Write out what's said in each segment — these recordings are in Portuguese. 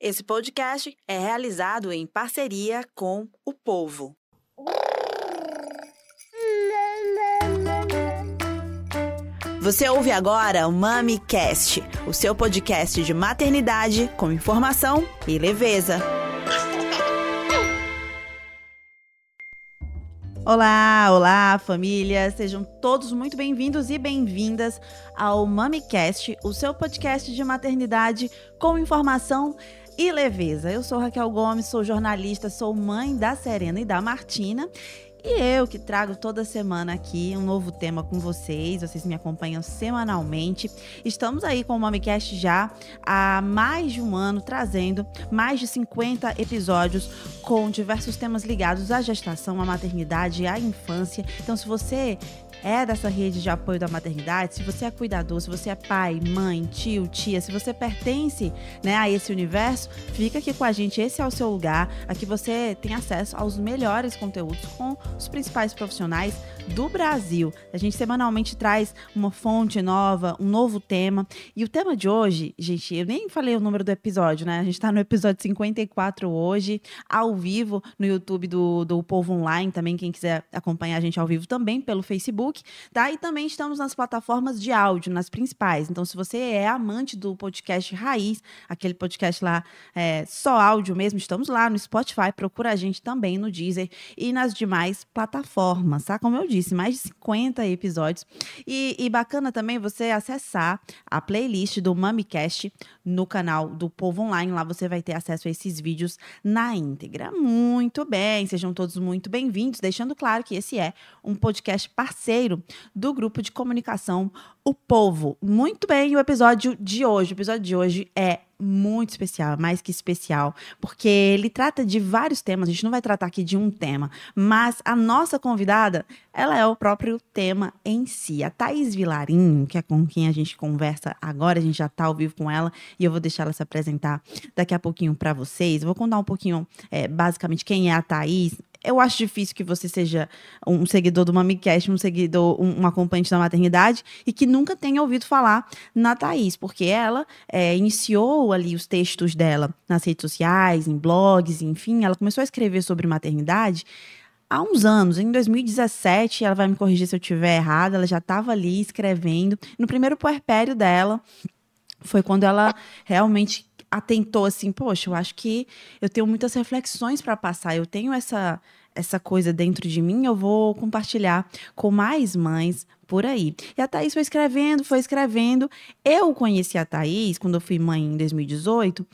Esse podcast é realizado em parceria com o povo. Você ouve agora o MamiCast, o seu podcast de maternidade com informação e leveza. Olá, olá, família! Sejam todos muito bem-vindos e bem-vindas ao MamiCast, o seu podcast de maternidade com informação e leveza. Eu sou Raquel Gomes, sou jornalista, sou mãe da Serena e da Martina. E eu que trago toda semana aqui um novo tema com vocês, vocês me acompanham semanalmente. Estamos aí com o MamiCast já há mais de um ano, trazendo mais de 50 episódios com diversos temas ligados à gestação, à maternidade, à infância. Então, se você é dessa rede de apoio da maternidade, se você é cuidador, se você é pai, mãe, tio, tia, se você pertence né, a esse universo, fica aqui com a gente. Esse é o seu lugar. Aqui você tem acesso aos melhores conteúdos com os principais profissionais do Brasil. A gente semanalmente traz uma fonte nova, um novo tema. E o tema de hoje, gente, eu nem falei o número do episódio, né? A gente está no episódio 54 hoje, ao vivo, no YouTube do, do Povo Online, também, quem quiser acompanhar a gente ao vivo também pelo Facebook, tá? E também estamos nas plataformas de áudio, nas principais. Então, se você é amante do podcast Raiz, aquele podcast lá é, só áudio mesmo, estamos lá no Spotify, procura a gente também no Deezer e nas demais plataformas, tá? Como eu disse, disse, mais de 50 episódios. E, e bacana também você acessar a playlist do MamiCast no canal do Povo Online. Lá você vai ter acesso a esses vídeos na íntegra. Muito bem, sejam todos muito bem-vindos. Deixando claro que esse é um podcast parceiro do grupo de comunicação O Povo. Muito bem, o episódio de hoje. O episódio de hoje é muito especial, mais que especial, porque ele trata de vários temas, a gente não vai tratar aqui de um tema, mas a nossa convidada, ela é o próprio tema em si. A Thaís Vilarinho, que é com quem a gente conversa agora, a gente já está ao vivo com ela, e eu vou deixar ela se apresentar daqui a pouquinho para vocês. Vou contar um pouquinho, é, basicamente, quem é a Thaís, eu acho difícil que você seja um seguidor do MamiCast, um seguidor, um, um, acompanhante da maternidade e que nunca tenha ouvido falar na Thaís, porque ela é, iniciou ali os textos dela nas redes sociais, em blogs, enfim, ela começou a escrever sobre maternidade há uns anos, em 2017, ela vai me corrigir se eu estiver errada, ela já estava ali escrevendo. No primeiro puerpério dela, foi quando ela realmente atentou assim, poxa, eu acho que eu tenho muitas reflexões para passar, eu tenho essa essa coisa dentro de mim, eu vou compartilhar com mais mães por aí. E a Thaís foi escrevendo, foi escrevendo. Eu conheci a Thaís quando eu fui mãe em 2018.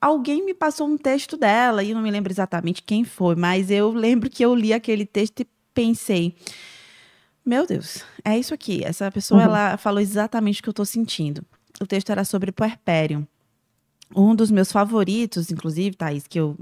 Alguém me passou um texto dela, e eu não me lembro exatamente quem foi, mas eu lembro que eu li aquele texto e pensei: meu Deus, é isso aqui. Essa pessoa uhum. ela falou exatamente o que eu estou sentindo. O texto era sobre puerpério um dos meus favoritos, inclusive, Thaís, que eu,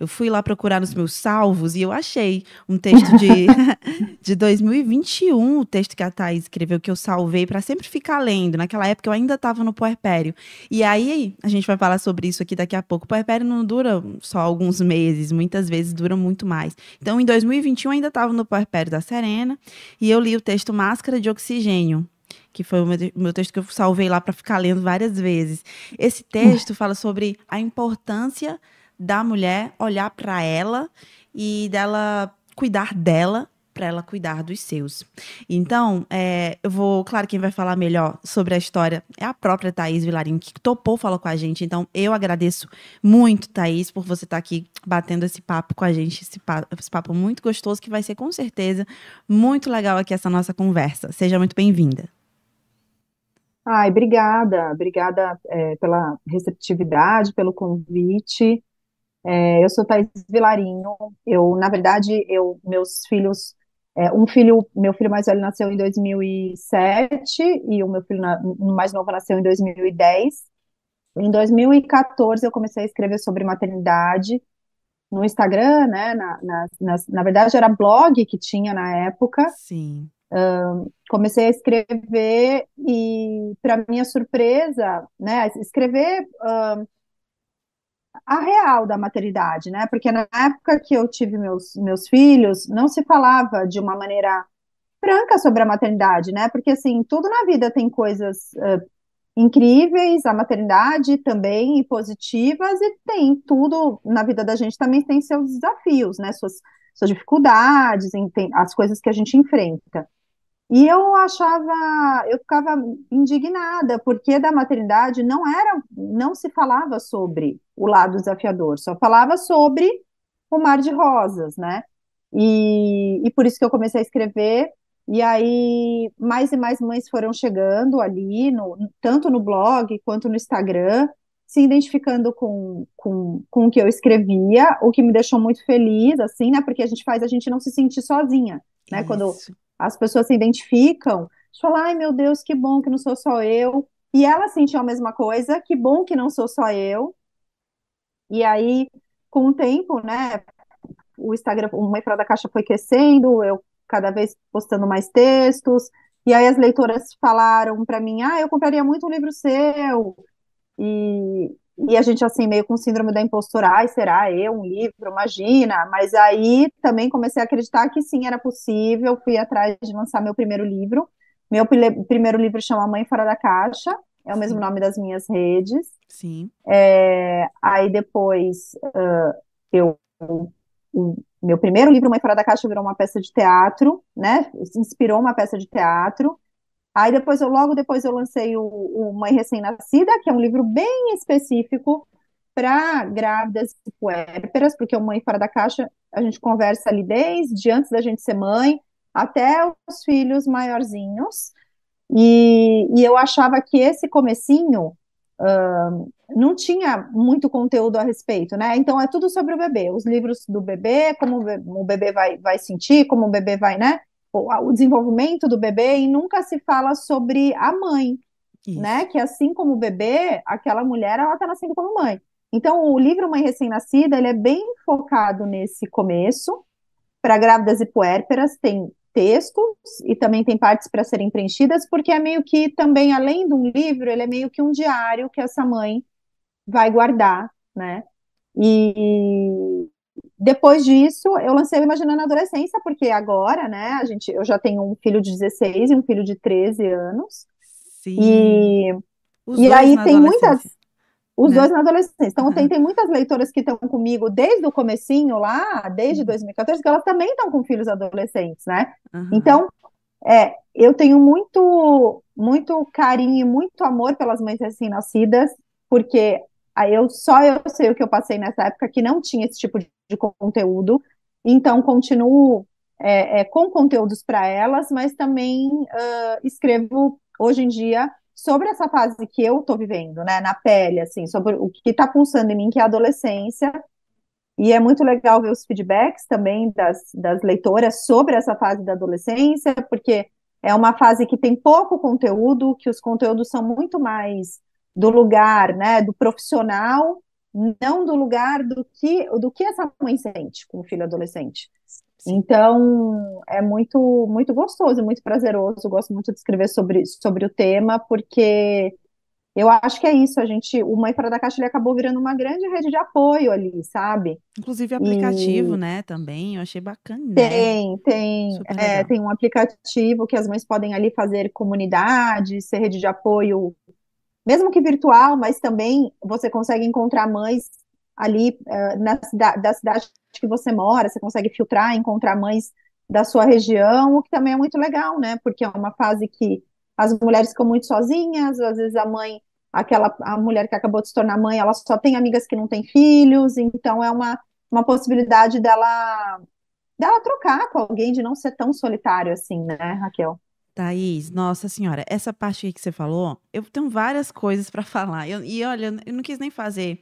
eu fui lá procurar nos meus salvos e eu achei um texto de, de 2021, o texto que a Thaís escreveu, que eu salvei para sempre ficar lendo. Naquela época eu ainda estava no puerpério. E aí, a gente vai falar sobre isso aqui daqui a pouco. O puerpério não dura só alguns meses, muitas vezes dura muito mais. Então, em 2021, eu ainda estava no puerpério da Serena e eu li o texto Máscara de Oxigênio, que foi o meu, texto que eu salvei lá para ficar lendo várias vezes. Esse texto fala sobre a importância da mulher olhar para ela e dela cuidar dela para ela cuidar dos seus. Então, é, eu vou, claro, quem vai falar melhor sobre a história é a própria Thaís Vilarinho, que topou falar com a gente. Então, eu agradeço muito, Thaís, por você estar tá aqui batendo esse papo com a gente, esse papo, esse papo muito gostoso, que vai ser com certeza muito legal aqui essa nossa conversa. Seja muito bem-vinda. Ai, obrigada, obrigada é, pela receptividade, pelo convite. É, eu sou Thais Vilarinho. Eu, na verdade, eu, meus filhos, é, um filho, meu filho mais velho nasceu em 2007 e o meu filho na, mais novo nasceu em 2010. Em 2014 eu comecei a escrever sobre maternidade no Instagram, né? Na, na, na, na verdade era blog que tinha na época. Sim comecei a escrever e, para minha surpresa, né, escrever a real da maternidade, né? Porque na época que eu tive meus, meus filhos, não se falava de uma maneira franca sobre a maternidade, né? Porque assim, tudo na vida tem coisas uh, incríveis, a maternidade também, e positivas, e tem tudo na vida da gente também tem seus desafios, né? Suas, suas dificuldades, as coisas que a gente enfrenta. E eu achava, eu ficava indignada, porque da maternidade não era, não se falava sobre o lado desafiador, só falava sobre o mar de rosas, né? E, e por isso que eu comecei a escrever, e aí mais e mais mães foram chegando ali, no, tanto no blog quanto no Instagram, se identificando com, com, com o que eu escrevia, o que me deixou muito feliz, assim, né? Porque a gente faz a gente não se sentir sozinha, né? Isso. Quando as pessoas se identificam, falam, ai meu Deus, que bom que não sou só eu. E ela sentiu a mesma coisa, que bom que não sou só eu. E aí, com o tempo, né, o Instagram, o Mãe Fora da Caixa foi crescendo, eu cada vez postando mais textos, e aí as leitoras falaram para mim, ah, eu compraria muito um livro seu, e, e a gente assim, meio com síndrome da impostora, ai, será eu um livro, imagina, mas aí também comecei a acreditar que sim, era possível, fui atrás de lançar meu primeiro livro, meu primeiro livro chama Mãe Fora da Caixa, é o mesmo nome das minhas redes. Sim. É, aí depois uh, eu o meu primeiro livro, Mãe Fora da Caixa, virou uma peça de teatro, né? Inspirou uma peça de teatro. Aí depois, eu, logo depois, eu lancei o, o Mãe Recém-Nascida, que é um livro bem específico para grávidas e puérperas, porque o Mãe Fora da Caixa, a gente conversa ali desde antes da gente ser mãe, até os filhos maiorzinhos. E, e eu achava que esse comecinho uh, não tinha muito conteúdo a respeito, né? Então é tudo sobre o bebê, os livros do bebê, como o bebê vai, vai sentir, como o bebê vai, né? O, desenvolvimento do bebê, e nunca se fala sobre a mãe, Isso. né? Que assim como o bebê, aquela mulher, ela tá nascendo como mãe. Então, o livro Mãe Recém-Nascida, ele é bem focado nesse começo, para grávidas e puérperas, tem textos e também tem partes para serem preenchidas, porque é meio que também, além de um livro, ele é meio que um diário que essa mãe vai guardar, né? E depois disso, eu lancei o Imaginando a Adolescência, porque agora, né, a gente, eu já tenho um filho de 16 e um filho de 13 anos. Sim. E, e aí tem muitas os né? dois na adolescência. Então, uhum. tem, tem muitas leitoras que estão comigo desde o comecinho lá, desde 2014, uhum. que elas também estão com filhos adolescentes, né? Uhum. Então, é, eu tenho muito, muito carinho e muito amor pelas mães recém-nascidas, porque aí eu só eu sei o que eu passei nessa época que não tinha esse tipo de, de conteúdo. Então, continuo é, é, com conteúdos para elas, mas também uh, escrevo hoje em dia sobre essa fase que eu tô vivendo, né, na pele, assim, sobre o que tá pulsando em mim, que é a adolescência, e é muito legal ver os feedbacks também das, das leitoras sobre essa fase da adolescência, porque é uma fase que tem pouco conteúdo, que os conteúdos são muito mais do lugar, né, do profissional, não do lugar do que do que essa mãe sente com o filho adolescente. Então, é muito muito gostoso, muito prazeroso. Gosto muito de escrever sobre, sobre o tema, porque eu acho que é isso. A gente, o Mãe Fora da Caixa, ele acabou virando uma grande rede de apoio ali, sabe? Inclusive aplicativo, e... né? Também, eu achei bacana. Tem, né? tem. É, tem um aplicativo que as mães podem ali fazer comunidade, ser rede de apoio, mesmo que virtual, mas também você consegue encontrar mães ali uh, na cidade, da cidade que você mora, você consegue filtrar, encontrar mães da sua região, o que também é muito legal, né? Porque é uma fase que as mulheres ficam muito sozinhas, às vezes a mãe, aquela a mulher que acabou de se tornar mãe, ela só tem amigas que não têm filhos, então é uma, uma possibilidade dela dela trocar com alguém, de não ser tão solitário assim, né, Raquel? Thaís, nossa senhora, essa parte que você falou, eu tenho várias coisas para falar. Eu, e olha, eu não quis nem fazer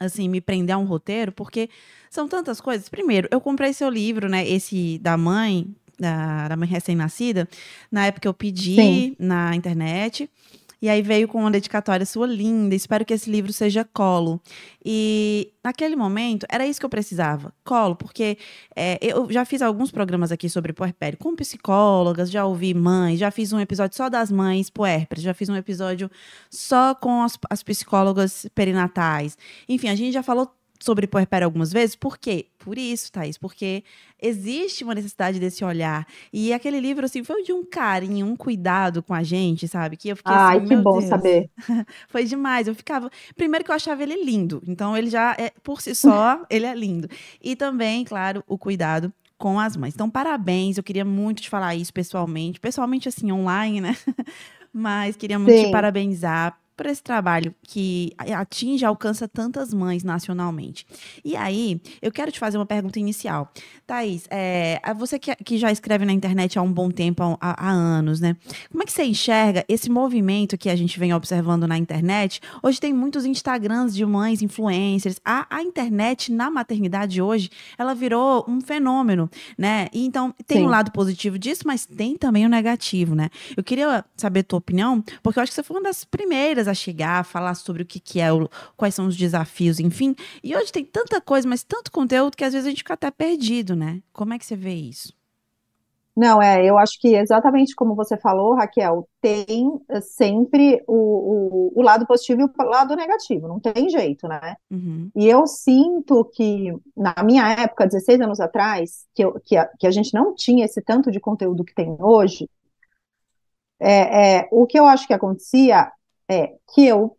assim, me prender a um roteiro, porque são tantas coisas. Primeiro, eu comprei seu livro, né? Esse da mãe, da, da mãe recém-nascida, na época eu pedi Sim. na internet. E aí veio com uma dedicatória sua linda. Espero que esse livro seja colo. E naquele momento era isso que eu precisava, colo, porque é, eu já fiz alguns programas aqui sobre puerpério com psicólogas, já ouvi mães, já fiz um episódio só das mães puérperas, já fiz um episódio só com as, as psicólogas perinatais. Enfim, a gente já falou sobre puerpério algumas vezes. Por quê? Por isso, Thaís, porque existe uma necessidade desse olhar. E aquele livro, assim, foi de um carinho, um cuidado com a gente, sabe? Que eu fiquei Ai, assim, que bom Deus. saber. foi demais. Eu ficava. Primeiro que eu achava ele lindo. Então, ele já é, por si só, ele é lindo. E também, claro, o cuidado com as mães. Então, parabéns. Eu queria muito te falar isso pessoalmente. Pessoalmente, assim, online, né? Mas queria muito te Sim. parabenizar por esse trabalho que atinge, alcança tantas mães nacionalmente. E aí, eu quero te fazer uma pergunta inicial. Thaís, é, você que, que já escreve na internet há um bom tempo, há, há anos, né? Como é que você enxerga esse movimento que a gente vem observando na internet? Hoje tem muitos Instagrams de mães, influencers. A, a internet na maternidade hoje, ela virou um fenômeno, né? E então, tem Sim. um lado positivo disso, mas tem também o negativo, né? Eu queria saber a tua opinião, porque eu acho que você foi uma das primeiras a chegar, a falar sobre o que, que é, o, quais são os desafios, enfim. E hoje tem tanta coisa, mas tanto conteúdo que às vezes a gente fica até perdido, né? Como é que você vê isso? Não, é, eu acho que exatamente como você falou, Raquel, tem eh, sempre o, o, o lado positivo e o lado negativo, não tem jeito, né? Uhum, E eu sinto que, na minha época, 16 anos atrás, que, eu, que, a, que a gente não tinha esse tanto de conteúdo que tem hoje, é, é, o que eu acho que acontecia é que eu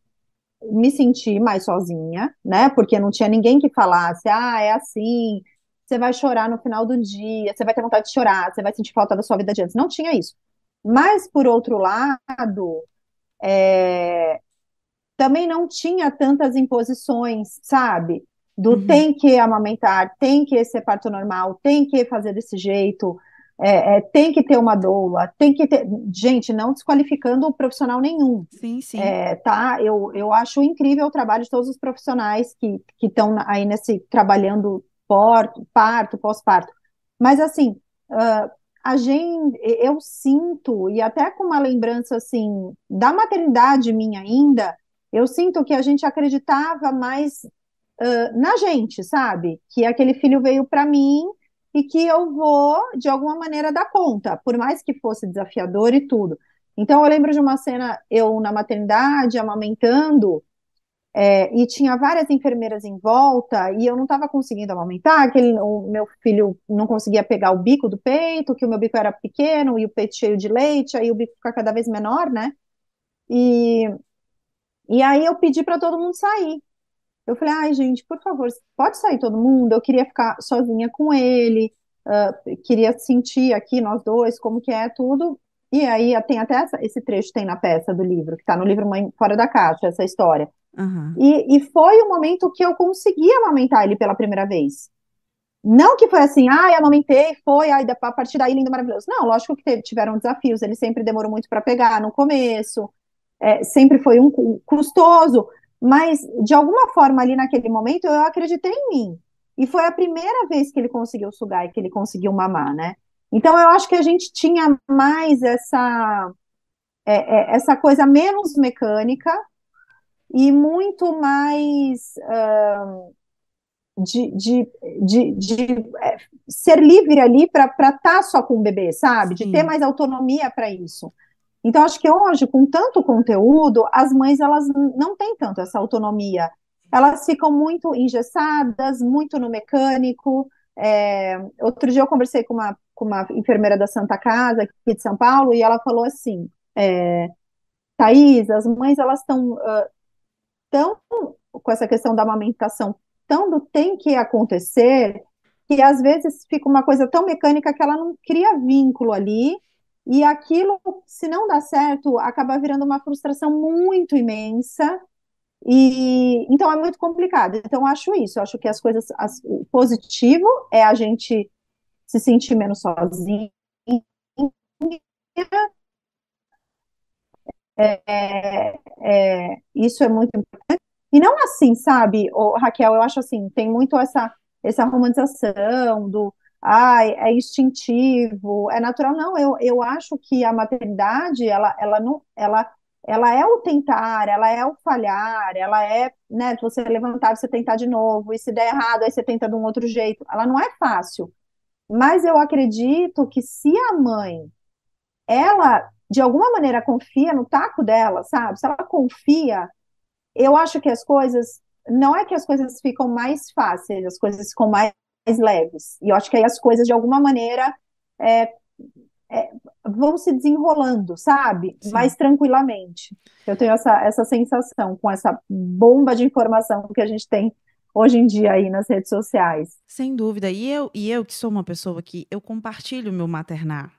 me senti mais sozinha, né? Porque não tinha ninguém que falasse, ah, é assim, você vai chorar no final do dia, você vai ter vontade de chorar, você vai sentir falta da sua vida de antes. Não tinha isso. Mas, por outro lado, é, também não tinha tantas imposições, sabe? Do Uhum. tem que amamentar, tem que ser parto normal, tem que fazer desse jeito, é, é, tem que ter uma doula, tem que ter. Gente, não desqualificando profissional nenhum. Sim, sim. É, tá? Eu, eu acho incrível o trabalho de todos os profissionais que que estão aí nesse trabalhando porto, parto, pós-parto. Mas assim, ah, a gente, eu sinto e até com uma lembrança assim da maternidade minha ainda, eu sinto que a gente acreditava mais ah, na gente, sabe? Que aquele filho veio para mim e que eu vou de alguma maneira dar conta, por mais que fosse desafiador e tudo. Então, eu lembro de uma cena, eu na maternidade, amamentando, é, e tinha várias enfermeiras em volta, e eu não estava conseguindo amamentar, que ele- o meu filho não conseguia pegar o bico do peito, que o meu bico era pequeno, e o peito cheio de leite, aí o bico fica cada vez menor, né? E, e aí eu pedi para todo mundo sair. Eu falei, ai, gente, por favor, pode sair todo mundo? Eu queria ficar sozinha com ele, ah, queria sentir aqui nós dois como que é tudo. E aí tem até essa- esse trecho tem na peça do livro, que está no livro Mãe Fora da Caixa, essa história. Aham. E, e foi o momento que eu consegui amamentar ele pela primeira vez. Não que foi assim, ai, amamentei, foi, ai, a partir daí lindo, maravilhoso. Não, lógico que teve- tiveram desafios, ele sempre demorou muito para pegar no começo, é, sempre foi um cu- custoso, mas de alguma forma ali naquele momento eu acreditei em mim. E foi a primeira vez que ele conseguiu sugar e que ele conseguiu mamar, né? Então eu acho que a gente tinha mais essa, é, é, essa coisa menos mecânica e muito mais de, de, de, de, é, ser livre ali para estar só com o bebê, sabe? De ter Sim. mais autonomia para isso. Então, acho que hoje, com tanto conteúdo, as mães elas não têm tanto essa autonomia. Elas ficam muito engessadas, muito no mecânico. É, outro dia eu conversei com uma, com uma enfermeira da Santa Casa, aqui de São Paulo, e ela falou assim: é, Thaís, as mães elas estão ah, tão com essa questão da amamentação, tão do tem que acontecer, que às vezes fica uma coisa tão mecânica que ela não cria vínculo ali, e aquilo, se não dá certo, acaba virando uma frustração muito imensa, e então é muito complicado. Então, acho isso, acho que as coisas, as- o positivo é a gente se sentir menos sozinho. É, é, isso é muito importante. E não assim, sabe, ô, Raquel, eu acho assim, tem muito essa, essa romantização do, ai, é instintivo, é natural. Não, eu, eu acho que a maternidade, ela, ela não, ela, ela é o tentar, ela é o falhar, ela é, né, você levantar, você tentar de novo, e se der errado, aí você tenta de um outro jeito. Ela não é fácil. Mas eu acredito que se a mãe, ela, de alguma maneira, confia no taco dela, sabe? Se ela confia, eu acho que as coisas não é que as coisas ficam mais fáceis, as coisas ficam mais leves. E eu acho que aí as coisas, de alguma maneira, é, é, vão se desenrolando, sabe? Sim. Mais tranquilamente. Eu tenho essa, essa sensação com essa bomba de informação que a gente tem hoje em dia aí nas redes sociais. Sem dúvida. E eu, e eu que sou uma pessoa que eu compartilho meu maternar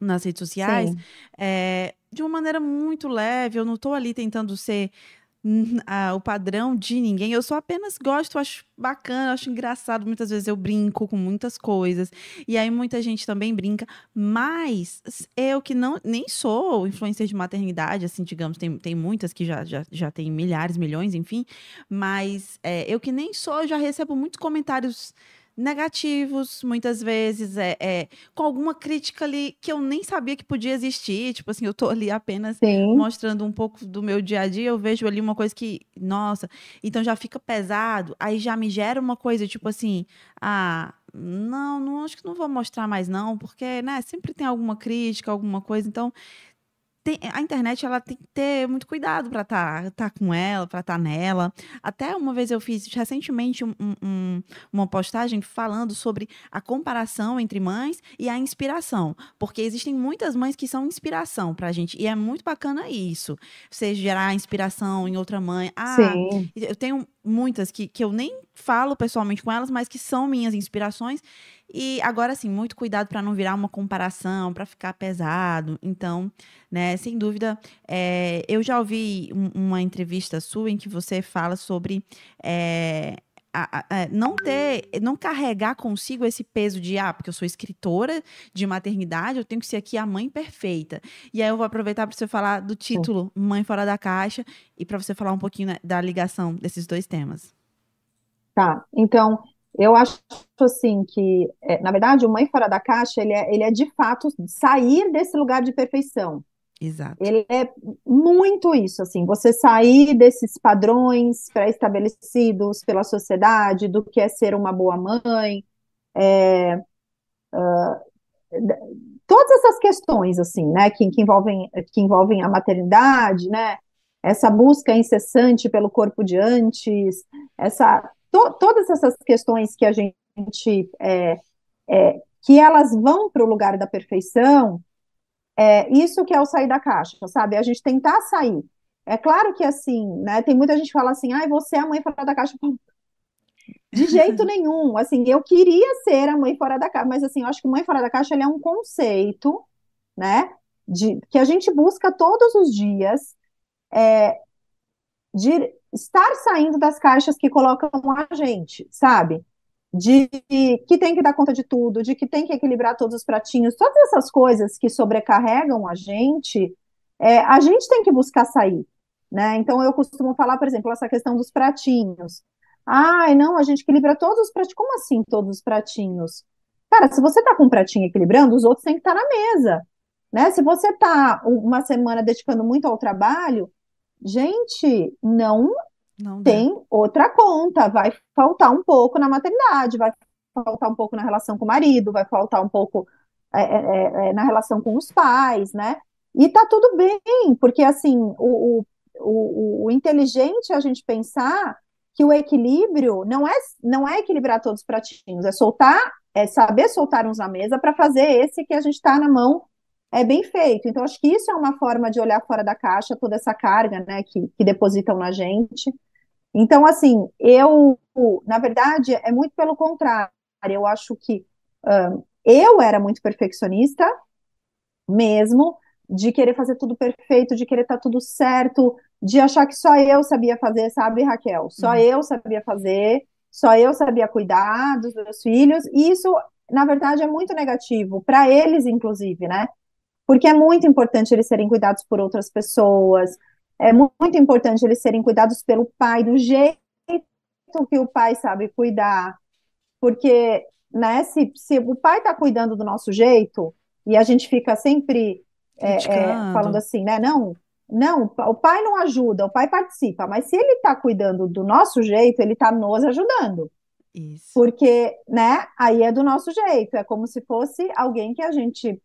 nas redes sociais é, de uma maneira muito leve. Eu não estou ali tentando ser o padrão de ninguém. Eu só apenas gosto, acho bacana, acho engraçado. Muitas vezes eu brinco com muitas coisas. E aí muita gente também brinca. Mas eu que não nem sou influencer de maternidade, assim, digamos, tem, tem muitas que já, já, já tem milhares, milhões, enfim. Mas é, eu que nem sou, já recebo muitos comentários negativos, muitas vezes, é, é, com alguma crítica ali que eu nem sabia que podia existir. Tipo assim, eu tô ali apenas Sim. mostrando um pouco do meu dia a dia, eu vejo ali uma coisa que, nossa, então já fica pesado, aí já me gera uma coisa, tipo assim, ah, não, não acho que não vou mostrar mais não, porque, né, sempre tem alguma crítica, alguma coisa, então tem, a internet ela tem que ter muito cuidado para estar tá, tá com ela, para estar tá nela. Até uma vez eu fiz recentemente um, um, uma postagem falando sobre a comparação entre mães e a inspiração, porque existem muitas mães que são inspiração para a gente e é muito bacana isso. Você gerar inspiração em outra mãe. Ah, Sim. eu tenho muitas que, que eu nem falo pessoalmente com elas, mas que são minhas inspirações e agora sim, muito cuidado para não virar uma comparação, para ficar pesado. Então, né, sem dúvida, é, eu já ouvi uma entrevista sua em que você fala sobre é, a, a, a, não ter, não carregar consigo esse peso de ah, porque eu sou escritora de maternidade, eu tenho que ser aqui a mãe perfeita. E aí eu vou aproveitar para você falar do título Mãe Fora da Caixa e para você falar um pouquinho né, da ligação desses dois temas. Tá, então eu acho assim que, é, na verdade, o Mãe Fora da Caixa, ele é, ele é de fato sair desse lugar de perfeição. Exato. Ele é muito isso, assim, você sair desses padrões pré-estabelecidos pela sociedade, do que é ser uma boa mãe, é, uh, todas essas questões, assim, né, que, que, envolvem, que envolvem a maternidade, né, essa busca incessante pelo corpo de antes, essa to, todas essas questões que a gente é, é, que elas vão para o lugar da perfeição, é isso que é o sair da caixa, sabe? A gente tentar sair. É claro que assim, né? Tem muita gente que fala assim, ai, você é a mãe fora da caixa. De jeito nenhum. Assim, eu queria ser a mãe fora da caixa, mas assim, eu acho que mãe fora da caixa é um conceito, né? De, que a gente busca todos os dias é, de estar saindo das caixas que colocam a gente, sabe? De que tem que dar conta de tudo, de que tem que equilibrar todos os pratinhos, todas essas coisas que sobrecarregam a gente, é, a gente tem que buscar sair, né? Então eu costumo falar, por exemplo, essa questão dos pratinhos. Ai, não, a gente equilibra todos os pratinhos. Como assim todos os pratinhos? Cara, se você tá com um pratinho equilibrando, os outros têm que estar tá na mesa, né? Se você tá uma semana dedicando muito ao trabalho, gente, não, não tem outra conta. Vai faltar um pouco na maternidade, vai faltar um pouco na relação com o marido, vai faltar um pouco é, é, é, é na relação com os pais, né? E tá tudo bem, porque assim, o, o, o, inteligente é a gente pensar que o equilíbrio não é, não é equilibrar todos os pratinhos, é soltar, é saber soltar uns na mesa para fazer esse que a gente está na mão é bem feito. Então, acho que isso é uma forma de olhar fora da caixa, toda essa carga, né, que, que depositam na gente. Então, assim, eu, na verdade, é muito pelo contrário. Eu acho que um, eu era muito perfeccionista, mesmo, de querer fazer tudo perfeito, de querer estar tá tudo certo, de achar que só eu sabia fazer, sabe, Raquel? Só uhum. eu sabia fazer, só eu sabia cuidar dos meus filhos, e isso, na verdade, é muito negativo, para eles, inclusive, né? Porque é muito importante eles serem cuidados por outras pessoas, é muito importante eles serem cuidados pelo pai, do jeito que o pai sabe cuidar, porque, né, se, se o pai está cuidando do nosso jeito, e a gente fica sempre é, é, falando assim, né, não, não, o pai não ajuda, o pai participa, mas se ele está cuidando do nosso jeito, ele está nos ajudando. Isso. Porque, né, aí é do nosso jeito, é como se fosse alguém que a gente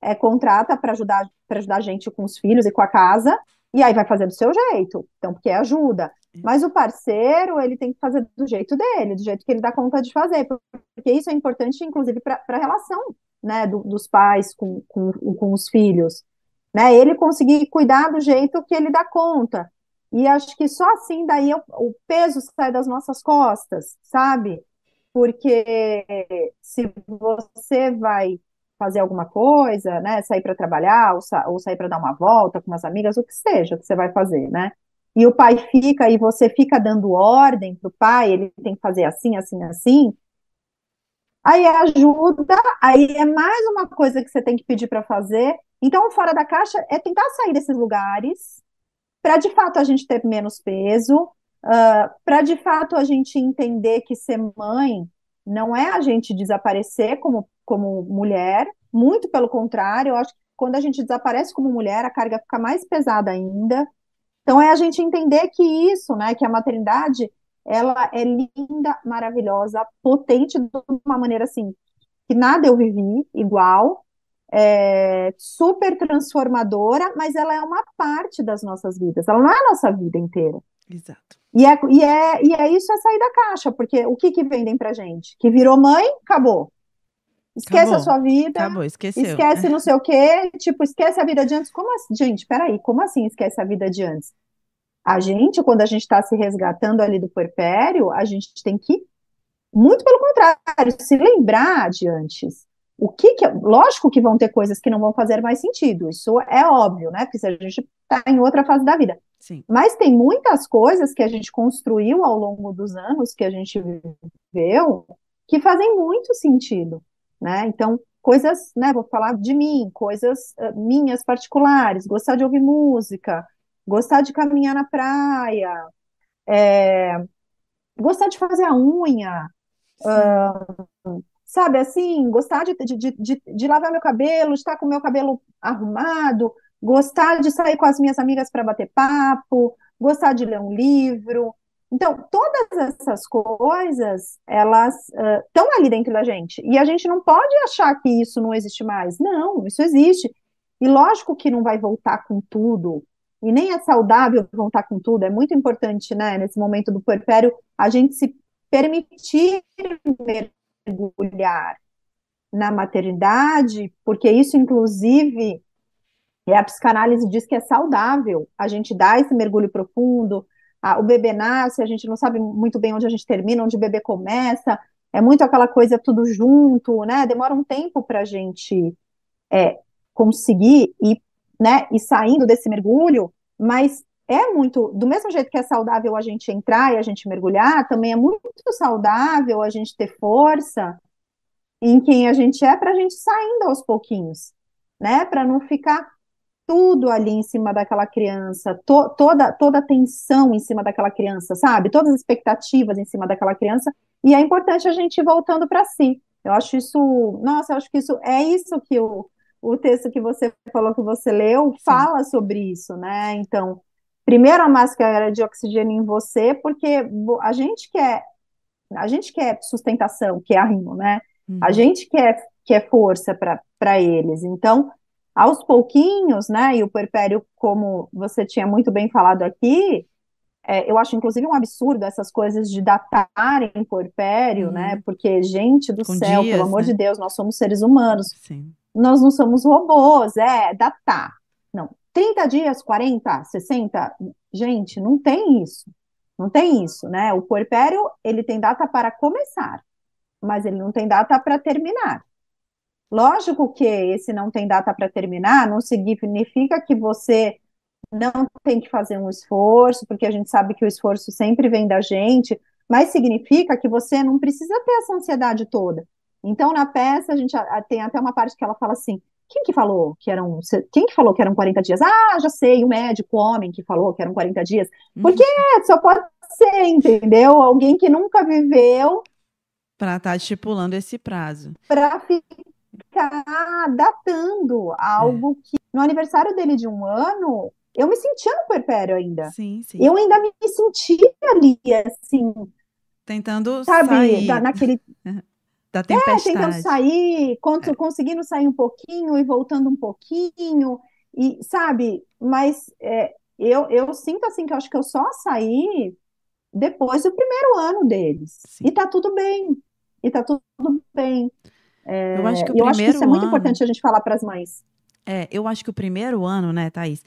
é, contrata para ajudar, para ajudar a gente com os filhos e com a casa, e aí vai fazer do seu jeito. Então, porque ajuda. Mas o parceiro, ele tem que fazer do jeito dele, do jeito que ele dá conta de fazer, porque isso é importante, inclusive, para a relação, né, do, dos pais com, com, com os filhos, né, ele conseguir cuidar do jeito que ele dá conta, e acho que só assim daí o, o peso sai das nossas costas, sabe? Porque se você vai fazer alguma coisa, né, sair para trabalhar, ou, sa ou sair para dar uma volta com umas amigas, o que seja que você vai fazer, né? E o pai fica, e você fica dando ordem para o pai, ele tem que fazer assim, assim, assim. Aí ajuda, aí é mais uma coisa que você tem que pedir para fazer. Então, fora da caixa é tentar sair desses lugares, para de fato a gente ter menos peso, uh, para de fato a gente entender que ser mãe não é a gente desaparecer como, como mulher, muito pelo contrário, eu acho que quando a gente desaparece como mulher, a carga fica mais pesada ainda. Então é a gente entender que isso, né, que a maternidade, ela é linda, maravilhosa, potente de uma maneira assim, que nada eu vivi igual, é, super transformadora, mas ela é uma parte das nossas vidas, ela não é a nossa vida inteira. Exato. E é, e é, e é isso é sair da caixa, porque o que, que vendem pra gente? Que virou mãe, acabou. Esquece acabou. a sua vida. Acabou, esqueceu. Esquece não sei o quê. Tipo, esquece a vida de antes. Como assim? Gente, peraí, como assim esquece a vida de antes? A gente, quando a gente está se resgatando ali do puerpério, a gente tem que, muito pelo contrário, se lembrar de antes. O que, que lógico que vão ter coisas que não vão fazer mais sentido, isso é óbvio, né? Porque se a gente está em outra fase da vida. Sim. Mas tem muitas coisas que a gente construiu ao longo dos anos que a gente viveu que fazem muito sentido, né? Então, coisas, né? Vou falar de mim, coisas uh, minhas particulares, gostar de ouvir música, gostar de caminhar na praia, é, gostar de fazer a unha, uh, sabe, assim, gostar de, de, de, de, lavar meu cabelo, de estar com meu cabelo arrumado, gostar de sair com as minhas amigas para bater papo, gostar de ler um livro. Então, todas essas coisas, elas estão uh, ali dentro da gente. E a gente não pode achar que isso não existe mais. Não, isso existe. E lógico que não vai voltar com tudo. E nem é saudável voltar com tudo. É muito importante, né, nesse momento do puerpério, a gente se permitir mergulhar na maternidade, porque isso, inclusive, é a psicanálise diz que é saudável a gente dar esse mergulho profundo. A, o bebê nasce, a gente não sabe muito bem onde a gente termina, onde o bebê começa. É muito aquela coisa tudo junto, né? Demora um tempo para a gente é, conseguir ir, né, ir saindo desse mergulho, mas é muito, do mesmo jeito que é saudável a gente entrar e a gente mergulhar, também é muito saudável a gente ter força em quem a gente é para a gente saindo aos pouquinhos, né? Para não ficar tudo ali em cima daquela criança, to, toda toda a tensão em cima daquela criança, sabe? Todas as expectativas em cima daquela criança, e é importante a gente ir voltando para si. Eu acho isso, nossa, eu acho que isso é isso que o, o texto que você falou que você leu Sim. fala sobre isso, né? Então, primeiro a máscara de oxigênio em você, porque a gente quer a gente quer sustentação, que é arrimo, né? Uhum. A gente quer, quer força para eles. Então, aos pouquinhos, né? E o puerpério, como você tinha muito bem falado aqui, é, eu acho inclusive um absurdo essas coisas de datarem puerpério, né? uhum. né? Porque, gente do Com céu, dias, pelo amor né? de Deus, nós somos seres humanos. Sim. Nós não somos robôs, é datar. Não, 30 dias, 40, 60, gente, não tem isso. Não tem isso, né? O puerpério, ele tem data para começar, mas ele não tem data para terminar. Lógico que esse não tem data para terminar não significa que você não tem que fazer um esforço, porque a gente sabe que o esforço sempre vem da gente, mas significa que você não precisa ter essa ansiedade toda. Então, na peça, a gente tem até uma parte que ela fala assim: quem que falou que eram. Quem que falou que eram 40 dias? Ah, já sei, o médico, o homem que falou que eram 40 dias. Uhum. Porque uhum. só pode ser, entendeu? Alguém que nunca viveu. Para estar tá estipulando esse prazo. Para ficar datando algo é. que. No aniversário dele de um ano, eu me sentia no puerpério ainda. Sim, sim. Eu ainda me sentia ali, assim. Tentando sabe, sair. Da, naquele. da tempestade. É, tentando sair, é. conseguindo sair um pouquinho e voltando um pouquinho, e sabe, mas é, eu, eu sinto assim que eu acho que eu só saí depois do primeiro ano deles. Sim. E tá tudo bem. E tá tudo bem. É, eu acho que o primeiro acho que isso é muito ano, importante a gente falar para as mães. É, eu acho que o primeiro ano, né, Thaís?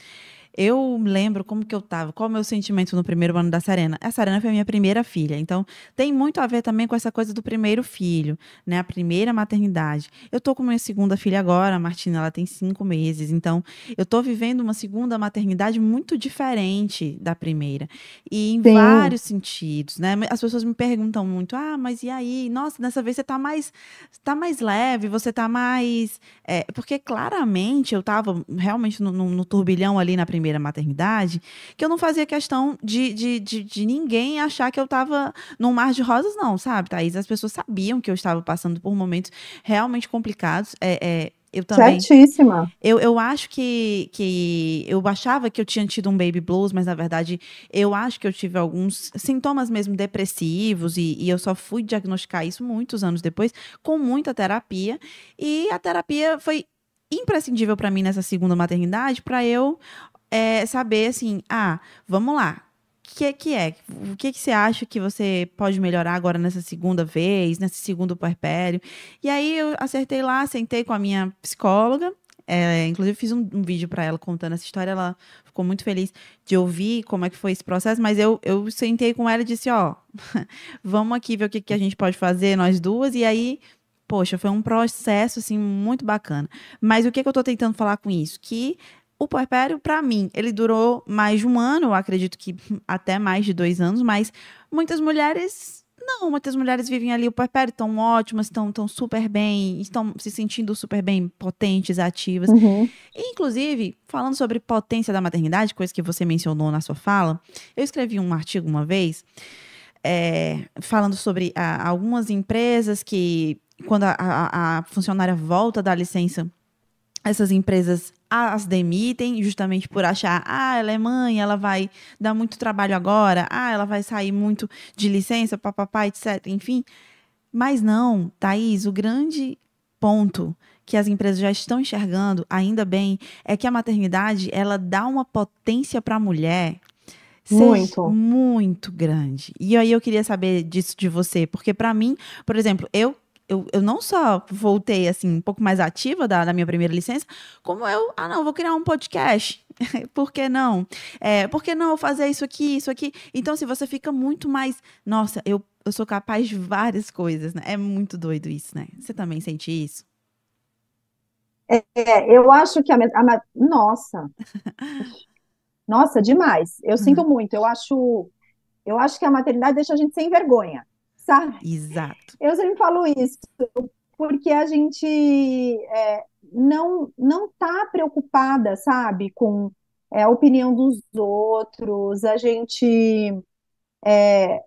Eu lembro como que eu tava, qual o meu sentimento no primeiro ano da Serena. A Serena foi a minha primeira filha, então tem muito a ver também com essa coisa do primeiro filho, né? A primeira maternidade. Eu tô com minha segunda filha agora, a Martina, ela tem cinco meses, então eu tô vivendo uma segunda maternidade muito diferente da primeira. E em Sim. vários sentidos, né? As pessoas me perguntam muito, ah, mas e aí? Nossa, dessa vez você tá mais, tá mais leve, você tá mais... É, porque claramente eu tava realmente no, no, no turbilhão ali na primeira primeira maternidade, que eu não fazia questão de, de, de, de ninguém achar que eu estava num mar de rosas, não, sabe, Thaís? As pessoas sabiam que eu estava passando por momentos realmente complicados. É, é, eu também. Certíssima. Eu, eu acho que, que. Eu achava que eu tinha tido um baby blues, mas na verdade eu acho que eu tive alguns sintomas mesmo depressivos e, e eu só fui diagnosticar isso muitos anos depois, com muita terapia. E a terapia foi imprescindível para mim nessa segunda maternidade para eu é saber assim, ah, vamos lá. O que, que é? O que, que você acha que você pode melhorar agora nessa segunda vez, nesse segundo puerpério? E aí eu acertei lá, sentei com a minha psicóloga, é, inclusive fiz um, um vídeo para ela contando essa história, ela ficou muito feliz de ouvir como é que foi esse processo, mas eu, eu sentei com ela e disse, ó, vamos aqui ver o que, que a gente pode fazer, nós duas, e aí poxa, foi um processo assim muito bacana. Mas o que, que eu estou tentando falar com isso? Que o puerpério, para mim, ele durou mais de um ano, acredito que até mais de dois anos, mas muitas mulheres não, muitas mulheres vivem ali o puerpério, estão ótimas, estão tão super bem, estão se sentindo super bem, potentes, ativas. Uhum. E, inclusive, falando sobre potência da maternidade, coisa que você mencionou na sua fala, eu escrevi um artigo uma vez é, falando sobre a, algumas empresas que, quando a, a, a funcionária volta da licença essas empresas as demitem justamente por achar, ah, ela é mãe, ela vai dar muito trabalho agora, ah, ela vai sair muito de licença, papapá, etc. Enfim. Mas não, Thaís, o grande ponto que as empresas já estão enxergando, ainda bem, é que a maternidade ela dá uma potência para a mulher muito muito grande. E aí eu queria saber disso de você, porque para mim, por exemplo, eu eu, eu não só voltei assim um pouco mais ativa da, da minha primeira licença, como eu, ah não, vou criar um podcast. Por que não? É, por que não fazer isso aqui, isso aqui? Então, se assim, você fica muito mais, nossa, eu, eu sou capaz de várias coisas, né? É muito doido isso, né? Você também sente isso? É, eu acho que a, a nossa, nossa, demais. Eu sinto uhum. muito. Eu acho, eu acho que a maternidade deixa a gente sem vergonha sabe? Exato. Eu sempre falo isso, porque a gente é, não não está preocupada, sabe, com é, a opinião dos outros, a gente é,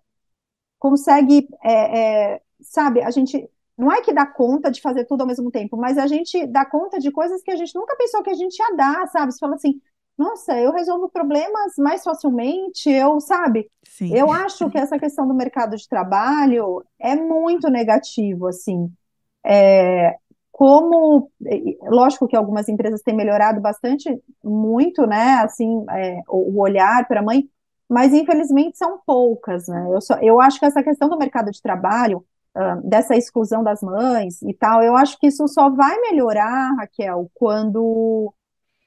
consegue, é, é, sabe, a gente não é que dá conta de fazer tudo ao mesmo tempo, mas a gente dá conta de coisas que a gente nunca pensou que a gente ia dar, sabe? Você fala assim, nossa, eu resolvo problemas mais facilmente, eu, sabe? Sim. Eu acho que essa questão do mercado de trabalho é muito negativo, assim. É, como, lógico que algumas empresas têm melhorado bastante, muito, né, assim, é, o, olhar para a mãe, mas infelizmente são poucas, né? Eu, só, eu acho que essa questão do mercado de trabalho, uh, dessa exclusão das mães e tal, eu acho que isso só vai melhorar, Raquel, quando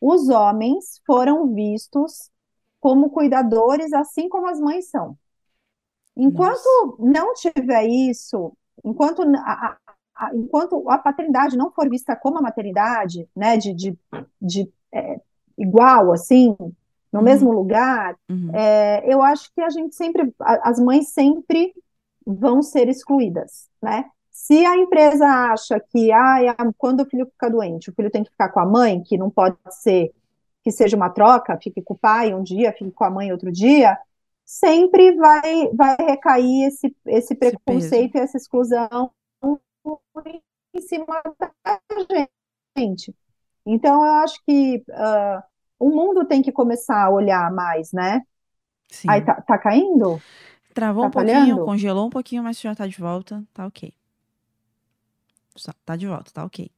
os homens foram vistos como cuidadores, assim como as mães são. Enquanto Nossa. não tiver isso, enquanto a, a, enquanto a paternidade não for vista como a maternidade, né, de, de, de é, igual, assim, no uhum. mesmo lugar, uhum. é, eu acho que a gente sempre, as mães sempre vão ser excluídas, né? Se a empresa acha que ah, quando o filho fica doente, o filho tem que ficar com a mãe, que não pode ser que seja uma troca, fique com o pai um dia, fique com a mãe outro dia, sempre vai, vai recair esse, esse preconceito esse e essa exclusão em cima da gente. Então, eu acho que uh, o mundo tem que começar a olhar mais, né? Sim. Aí tá, tá caindo? Travou tá um pouquinho, falhando? congelou um pouquinho, mas já tá de volta, tá ok. Tá de volta, tá ok.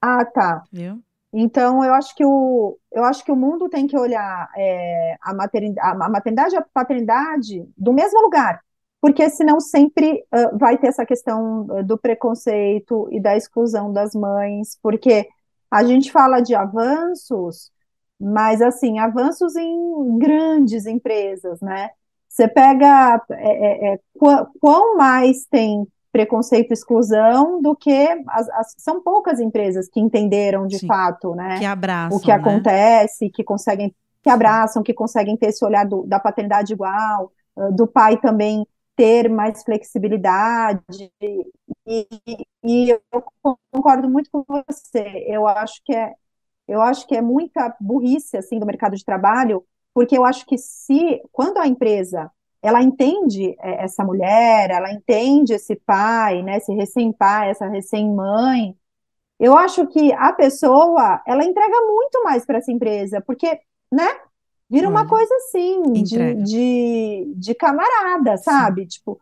Ah, tá. Viu? Então, eu acho que o, eu acho que o mundo tem que olhar é, a, maternidade, a maternidade e a paternidade do mesmo lugar, porque senão sempre uh, vai ter essa questão do preconceito e da exclusão das mães, porque a gente fala de avanços, mas assim, avanços em grandes empresas, né? Você pega é, é, é quão mais tem preconceito e exclusão do que as, as, são poucas empresas que entenderam de Sim, fato, né? Que abraçam, o que né? acontece, que conseguem, que abraçam, que conseguem ter esse olhar do, da paternidade igual, do pai também ter mais flexibilidade e, e, eu concordo muito com você. Eu acho que é eu acho que é muita burrice assim do mercado de trabalho, porque eu acho que se quando a empresa ela entende é, essa mulher, ela entende esse pai, né, esse recém-pai, essa recém-mãe. Eu acho que a pessoa, ela entrega muito mais para essa empresa, porque, né, vira uma coisa assim, de, de, de, camarada, sabe? Sim. Tipo,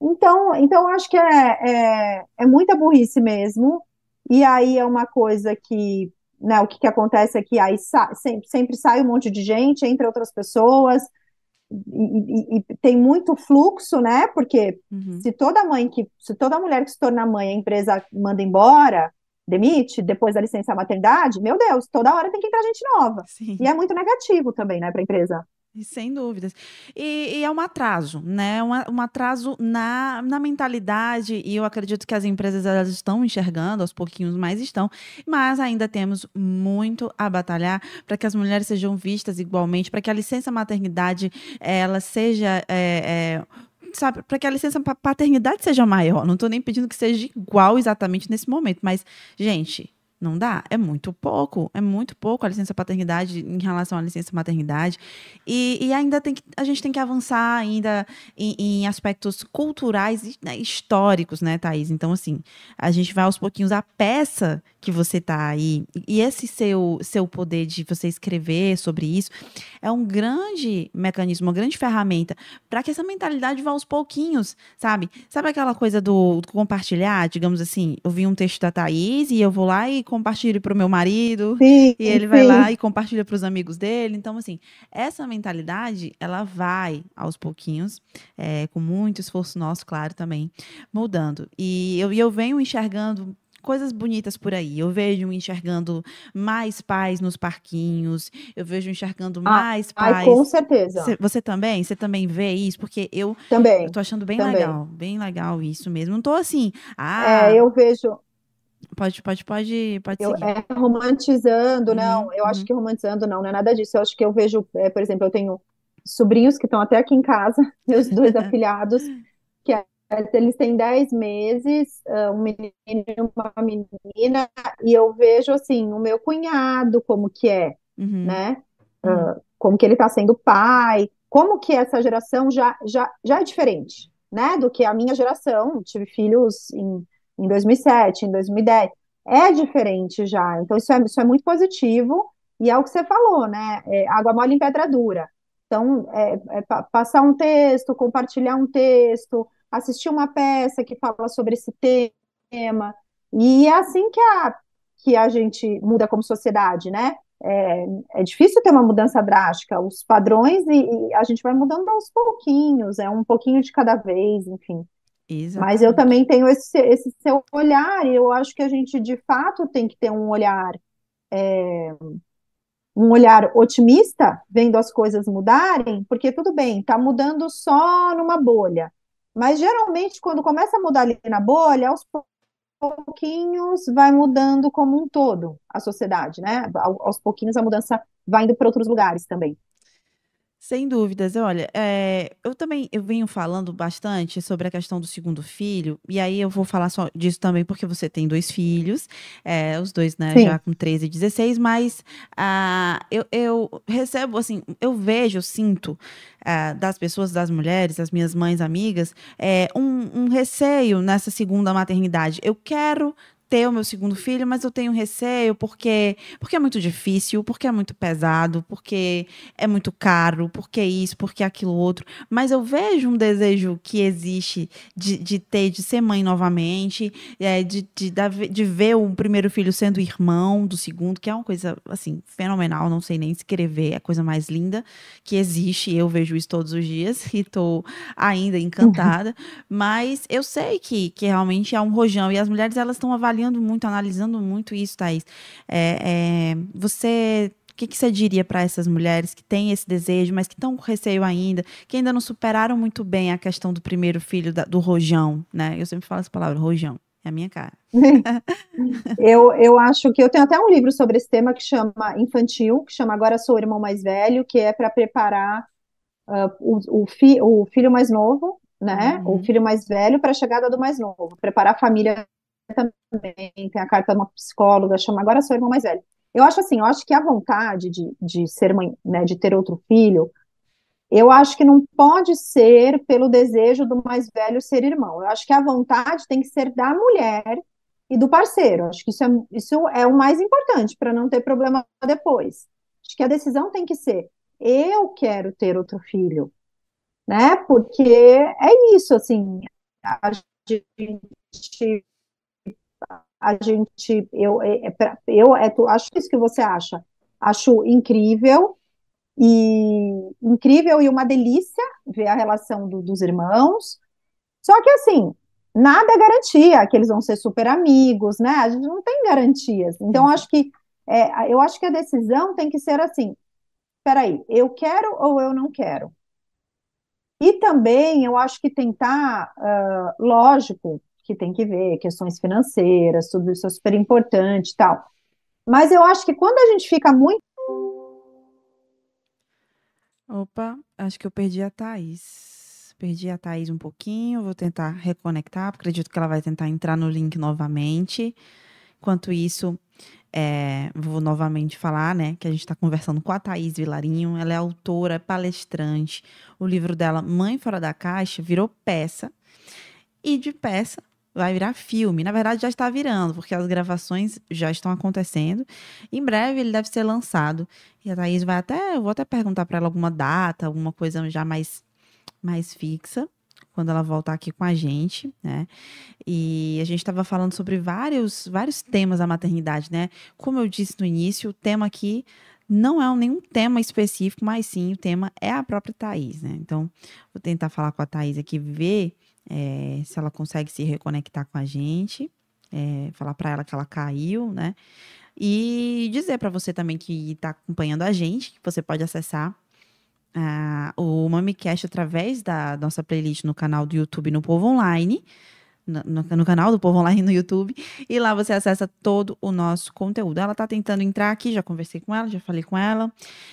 então, então acho que é, é, é, muita burrice mesmo, e aí é uma coisa que, né, o que, que acontece é que aí sempre, sempre sai um monte de gente, entre outras pessoas, e, e, e, tem muito fluxo, né? Porque uhum. se toda mãe que, se toda mulher que se torna mãe, a empresa manda embora, demite, depois da licença maternidade, meu Deus, toda hora tem que entrar gente nova. Sim. E é muito negativo também, né, para a empresa. Sem dúvidas. E, e, é um atraso, né? Um, um atraso na, na mentalidade, e eu acredito que as empresas elas estão enxergando, aos pouquinhos mais estão, mas ainda temos muito a batalhar para que as mulheres sejam vistas igualmente, para que a licença maternidade ela seja. É, é, sabe, para que a licença paternidade seja maior. Não estou nem pedindo que seja igual exatamente nesse momento, mas, gente, não dá, é muito pouco, é muito pouco a licença paternidade em relação à licença maternidade. E, e ainda tem que, a gente tem que avançar ainda em, em aspectos culturais né, históricos, né, Thaís? Então, assim, a gente vai aos pouquinhos, a peça que você tá aí, e esse seu, seu poder de você escrever sobre isso, é um grande mecanismo, uma grande ferramenta para que essa mentalidade vá aos pouquinhos, sabe? Sabe aquela coisa do, do compartilhar, digamos assim, eu vi um texto da Thaís e eu vou lá e compartilho para o meu marido, sim, e ele sim. vai lá e compartilha para os amigos dele. Então, assim, essa mentalidade, ela vai aos pouquinhos, é, com muito esforço nosso, claro, também, mudando. E eu, eu venho enxergando coisas bonitas por aí. Eu vejo enxergando mais pais nos parquinhos, eu vejo enxergando ah, mais pais. Ai, com certeza. Cê, você também? Você também vê isso? Porque eu, também, eu tô achando bem também. legal, bem legal isso mesmo. Não tô assim, ah... É, eu vejo... Pode, pode, pode, pode eu, É, romantizando, uhum, não. Eu uhum. acho que romantizando, não, não é nada disso. Eu acho que eu vejo, é, por exemplo, eu tenho sobrinhos que estão até aqui em casa, meus dois afilhados, que é eles têm 10 meses, ah, um menino e uma menina, e eu vejo assim, o meu cunhado, como que é, uhum. né? Uhum. Uh, como que ele está sendo pai, como que essa geração já, já, já é diferente, né? Do que a minha geração, tive filhos em, em 2007, em 2010, é diferente já, então isso é, isso é muito positivo, e é o que você falou, né? É água mole em pedra dura. Então, é, é passar um texto, compartilhar um texto, assistir uma peça que fala sobre esse tema. E é assim que a, que a gente muda como sociedade, né? É, é difícil ter uma mudança drástica, os padrões e, e, a gente vai mudando aos pouquinhos, é um pouquinho de cada vez, enfim. Mas eu também tenho esse, esse seu olhar, e eu acho que a gente de fato tem que ter um olhar é, um olhar otimista, vendo as coisas mudarem, porque tudo bem, está mudando só numa bolha. Mas geralmente, quando começa a mudar ali na bolha, aos pouquinhos vai mudando como um todo a sociedade, né? Aos pouquinhos a mudança vai indo para outros lugares também. Sem dúvidas. Olha, é, eu também eu venho falando bastante sobre a questão do segundo filho, e aí eu vou falar só disso também porque você tem dois filhos, é, os dois, né, Sim. já com 13 e 16, mas ah, eu, eu recebo, assim, eu vejo, eu sinto ah, das pessoas, das mulheres, das minhas mães amigas, é, um, um receio nessa segunda maternidade. Eu quero ter o meu segundo filho, mas eu tenho receio porque porque é muito difícil, porque é muito pesado, porque é muito caro, porque isso, porque aquilo outro. Mas eu vejo um desejo que existe de, de ter, de ser mãe novamente, é, de, de, de ver o primeiro filho sendo irmão do segundo, que é uma coisa assim fenomenal, não sei nem escrever, é a coisa mais linda que existe. Eu vejo isso todos os dias e tô ainda encantada. Mas eu sei que, que realmente é um rojão e as mulheres elas estão avaliando avaliando muito, analisando muito isso, Thaís. É, é, você o que, que, você diria para essas mulheres que têm esse desejo, mas que estão com receio ainda, que ainda não superaram muito bem a questão do primeiro filho, da, do rojão, né? Eu sempre falo essa palavra, rojão, é a minha cara. eu, eu acho que eu tenho até um livro sobre esse tema que chama Infantil, que chama Agora Sou o Irmão Mais Velho, que é para preparar uh, o, o, fi, o, filho mais novo, né? Uhum. O filho mais velho para a chegada do mais novo, preparar a família também, tem a carta de uma psicóloga, chama Agora Sou Irmão Mais Velho. Eu acho assim, eu acho que a vontade de, de ser mãe, né, de ter outro filho, eu acho que não pode ser pelo desejo do mais velho ser irmão. Eu acho que a vontade tem que ser da mulher e do parceiro. Eu acho que isso é, isso é o mais importante para não ter problema depois. Acho que a decisão tem que ser: eu quero ter outro filho, né? Porque é isso, assim, a gente a gente, eu, é, é eu é, acho isso que você acha, acho incrível e incrível e uma delícia ver a relação do, dos irmãos. Só que assim, nada é garantia que eles vão ser super amigos, né? A gente não tem garantias. Então, acho que é, eu acho que a decisão tem que ser assim: peraí, eu quero ou eu não quero? E também eu acho que tentar, uh, lógico, que tem que ver, questões financeiras, tudo isso é super importante e tal. Mas eu acho que quando a gente fica muito. Opa, acho que eu perdi a Thaís. Perdi a Thaís um pouquinho, vou tentar reconectar, acredito que ela vai tentar entrar no link novamente. Enquanto isso, é, vou novamente falar, né, que a gente está conversando com a Thaís Vilarinho. Ela é autora, palestrante. O livro dela, Mãe Fora da Caixa, virou peça. E de peça, vai virar filme. Na verdade, já está virando, porque as gravações já estão acontecendo. Em breve ele deve ser lançado. E a Thaís vai até. Eu vou até perguntar para ela alguma data, alguma coisa já mais, mais fixa. Quando ela voltar aqui com a gente, né? E a gente estava falando sobre vários, vários temas da maternidade, né? Como eu disse no início, o tema aqui não é nenhum tema específico, mas sim o tema é a própria Thaís, né? Então, vou tentar falar com a Thaís aqui, ver é, se ela consegue se reconectar com a gente, é, falar para ela que ela caiu, né? E dizer para você também que está acompanhando a gente, que você pode acessar uh, o MamiCast através da nossa playlist no canal do YouTube no Povo Online no, no, canal do Povo Online no YouTube. E lá você acessa todo o nosso conteúdo. Ela está tentando entrar aqui, já conversei com ela, já falei com ela.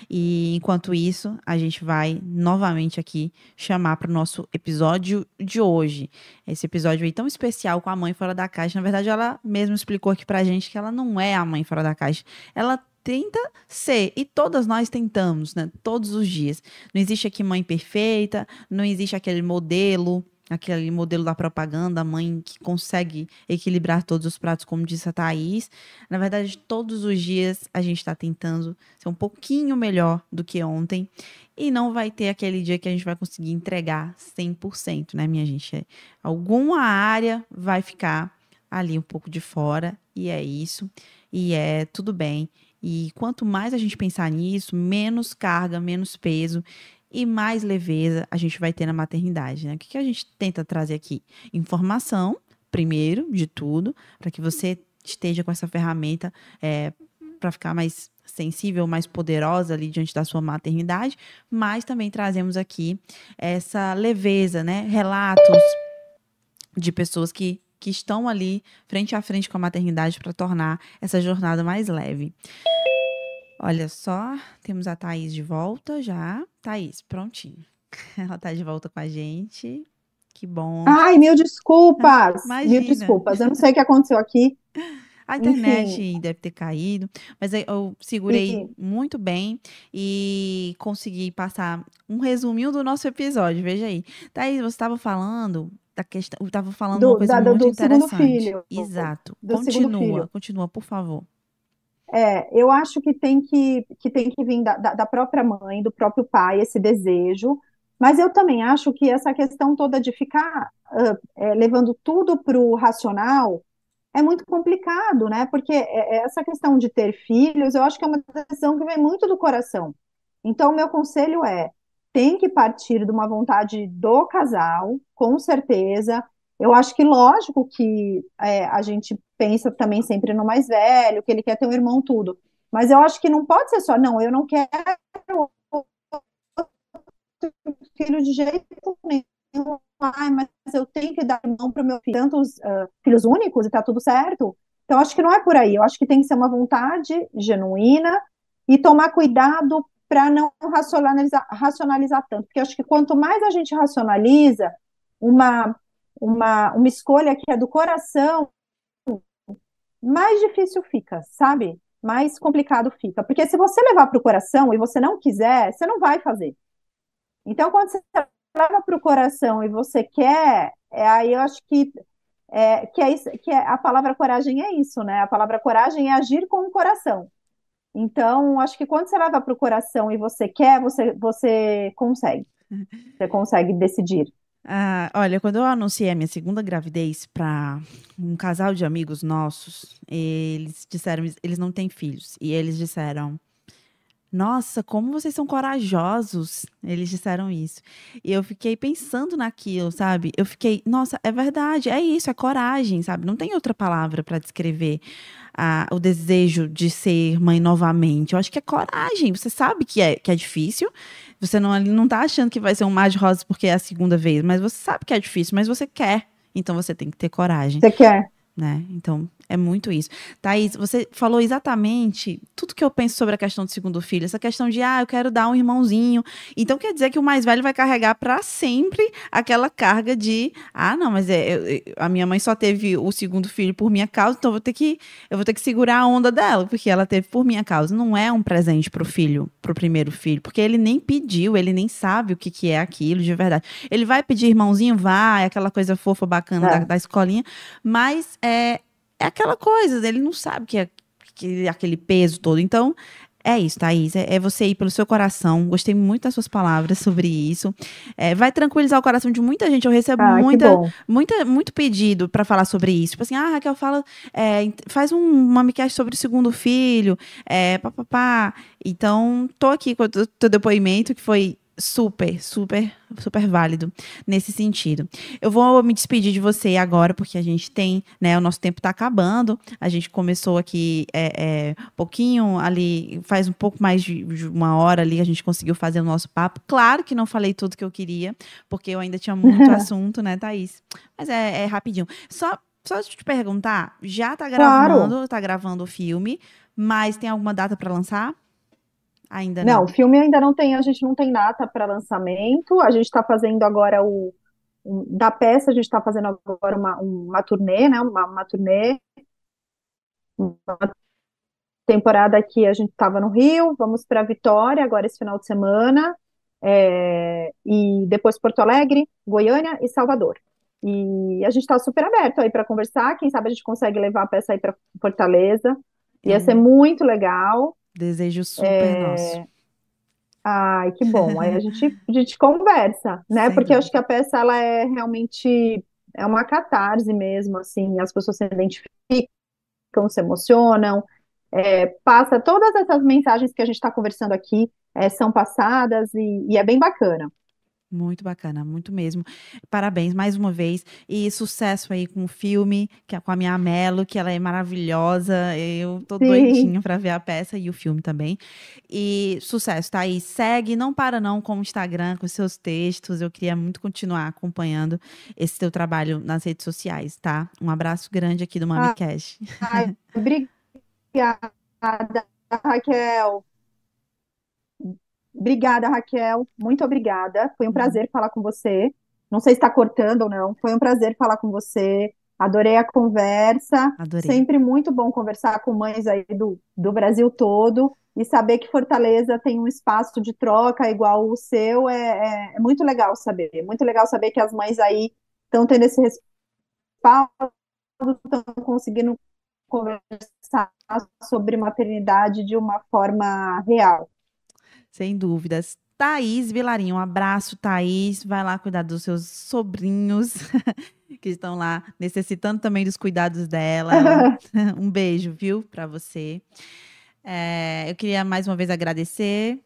E enquanto isso, a gente vai novamente aqui chamar para o nosso episódio de hoje. Esse episódio aí tão especial com a mãe fora da caixa. Na verdade, ela mesma explicou aqui para a gente que ela não é a mãe fora da caixa. Ela tenta ser, e todas nós tentamos, né? Todos os dias. Não existe aqui mãe perfeita, não existe aquele modelo aquele modelo da propaganda, a mãe que consegue equilibrar todos os pratos, como disse a Thaís. Na verdade, todos os dias a gente está tentando ser um pouquinho melhor do que ontem. E não vai ter aquele dia que a gente vai conseguir entregar 100%, né, minha gente? Alguma área vai ficar ali um pouco de fora, e é isso. E é tudo bem. E quanto mais a gente pensar nisso, menos carga, menos peso e mais leveza a gente vai ter na maternidade. Né? O que, que a gente tenta trazer aqui? Informação, primeiro de tudo, para que você esteja com essa ferramenta é, para ficar mais sensível, mais poderosa ali diante da sua maternidade, mas também trazemos aqui essa leveza, né? Relatos de pessoas que, que estão ali frente a frente com a maternidade para tornar essa jornada mais leve. Olha só, temos a Thaís de volta já. Thaís, prontinho. Ela tá de volta com a gente. Que bom. Ai, mil desculpas. Imagina. Mil desculpas. Eu não sei o que aconteceu aqui. A internet Enfim, deve ter caído, mas eu segurei sim, muito bem e consegui passar um resuminho do nosso episódio. Veja aí. Daí você estava falando da questão, estava falando uma do, coisa da- muito do interessante. filho, Exato. do Continua, continua, por favor. É, eu acho que tem que, que tem que vir da, da, própria mãe, do próprio pai, esse desejo, mas eu também acho que essa questão toda de ficar ah, é, levando tudo para o racional é muito complicado, né? Porque é- é essa questão de ter filhos, eu acho que é uma decisão que vem muito do coração. Então, meu conselho é, tem que partir de uma vontade do casal, com certeza. Eu acho que, lógico que é, a gente pensa também sempre no mais velho, que ele quer ter um irmão, tudo. Mas eu acho que não pode ser só, não, eu não quero filho de jeito nenhum. Ai, mas eu tenho que dar mão para o meu filho. Tantos ah, filhos únicos e tá tudo certo. Então, acho que não é por aí. Eu acho que tem que ser uma vontade genuína e tomar cuidado para não racionalizar, racionalizar tanto. Porque acho que quanto mais a gente racionaliza uma, uma, uma escolha que é do coração, mais difícil fica, sabe? Mais complicado fica. Porque se você levar para o coração e você não quiser, você não vai fazer. Então, quando você leva para o coração e você quer, é, aí eu acho que, é, que, é isso, que é, a palavra coragem é isso, né? A palavra coragem é agir com o coração. Então, acho que quando você leva para o coração e você quer, você, você consegue. Você consegue decidir. Ah, olha, quando eu anunciei a minha segunda gravidez para um casal de amigos nossos, eles disseram, eles não têm filhos, e eles disseram, Nossa, como vocês são corajosos! Eles disseram isso. E eu fiquei pensando naquilo, sabe? Eu fiquei, nossa, é verdade, é isso, é coragem, sabe? Não tem outra palavra para descrever ah, o desejo de ser mãe novamente. Eu acho que é coragem. Você sabe que é, que é difícil. Você não, não tá achando que vai ser um mar de rosas porque é a segunda vez, mas você sabe que é difícil, mas você quer. Então você tem que ter coragem Você quer? Né? Então, é muito isso. Thaís, você falou exatamente tudo que eu penso sobre a questão do segundo filho, essa questão de, ah, eu quero dar um irmãozinho. Então, quer dizer que o mais velho vai carregar para sempre aquela carga de, ah, não, mas é, eu- a minha mãe só teve o segundo filho por minha causa, então eu vou ter que, eu vou ter que segurar a onda dela, porque ela teve por minha causa. Não é um presente pro filho, pro primeiro filho, porque ele nem pediu, ele nem sabe o que, que é aquilo de verdade. Ele vai pedir irmãozinho, vai, aquela coisa fofa, bacana É. da, da escolinha, mas é, é aquela coisa, ele não sabe que é que, aquele peso todo. Então, é isso, Thaís. É, é você ir pelo seu coração. Gostei muito das suas palavras sobre isso. É, vai tranquilizar o coração de muita gente. Eu recebo Ah, muita, muita, muito pedido para falar sobre isso. Tipo assim, ah, Raquel, fala, é, faz um mamicast sobre o segundo filho, é, papapá. Então, tô aqui com o teu depoimento, que foi super, super, super válido nesse sentido. Eu vou me despedir de você agora, porque a gente tem, né, o nosso tempo tá acabando. A gente começou aqui é, é, pouquinho ali, faz um pouco mais de, de uma hora ali, a gente conseguiu fazer o nosso papo. Claro que não falei tudo que eu queria, porque eu ainda tinha muito assunto, né, Thaís? Mas é, é rapidinho. Só, só te perguntar, já tá Claro. gravando, tá gravando o filme, mas tem alguma data para lançar? Ainda não. Não, o filme ainda não tem, a gente não tem data para lançamento. A gente está fazendo agora o um- da peça, a gente está fazendo agora uma, uma turnê, né? Uma, uma turnê, uma temporada que a gente estava no Rio, vamos para Vitória agora esse final de semana, é, e depois Porto Alegre, Goiânia e Salvador. E a gente está super aberto aí para conversar. Quem sabe a gente consegue levar a peça aí para Fortaleza. Ia É ser muito legal. Desejo super É, nosso. Ai, que bom. Aí a gente, a gente conversa, né? Sem Porque eu acho que a peça ela é realmente é uma catarse mesmo, assim, as pessoas se identificam, se emocionam, é, passa todas essas mensagens que a gente está conversando aqui, é, são passadas e, e é bem bacana. Muito bacana, muito mesmo. Parabéns mais uma vez. E sucesso aí com o filme, que é com a minha Melo, que ela é maravilhosa. Eu tô Sim. doidinha pra ver a peça e o filme também. E sucesso, tá aí. Segue, não para não com o Instagram, com seus textos. Eu queria muito continuar acompanhando esse teu trabalho nas redes sociais, tá? Um abraço grande aqui do MamiCast. Ai, obrigada, Raquel. Obrigada, Raquel. Muito obrigada. Foi um prazer falar com você. Não sei se está cortando ou não. Foi um prazer falar com você. Adorei a conversa. Adorei. Sempre muito bom conversar com mães aí do, do Brasil todo e saber que Fortaleza tem um espaço de troca igual o seu é, é, é muito legal saber. É muito legal saber que as mães aí estão tendo esse respaldo, estão conseguindo conversar sobre maternidade de uma forma real. Sem dúvidas. Thaís Vilarinho, um abraço, Thaís. Vai lá cuidar dos seus sobrinhos que estão lá necessitando também dos cuidados dela. um beijo, viu, para você. É, eu queria mais uma vez agradecer.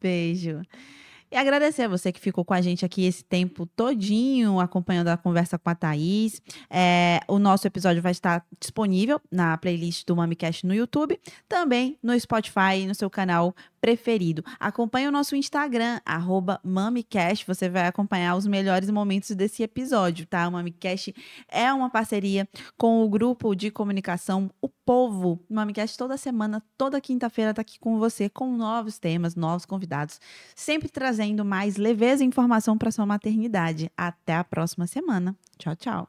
Beijo. E agradecer a você que ficou com a gente aqui esse tempo todinho, acompanhando a conversa com a Thaís. É, o nosso episódio vai estar disponível na playlist do MamiCast no YouTube, também no Spotify, no seu canal preferido. Acompanhe o nosso Instagram, MamiCast. Você vai acompanhar os melhores momentos desse episódio, tá? O MamiCast é uma parceria com o grupo de comunicação O Povo. O MamiCast toda semana, toda quinta-feira tá aqui com você com novos temas, novos convidados, sempre trazendo mais leveza e informação para sua maternidade. Até a próxima semana. Tchau, tchau.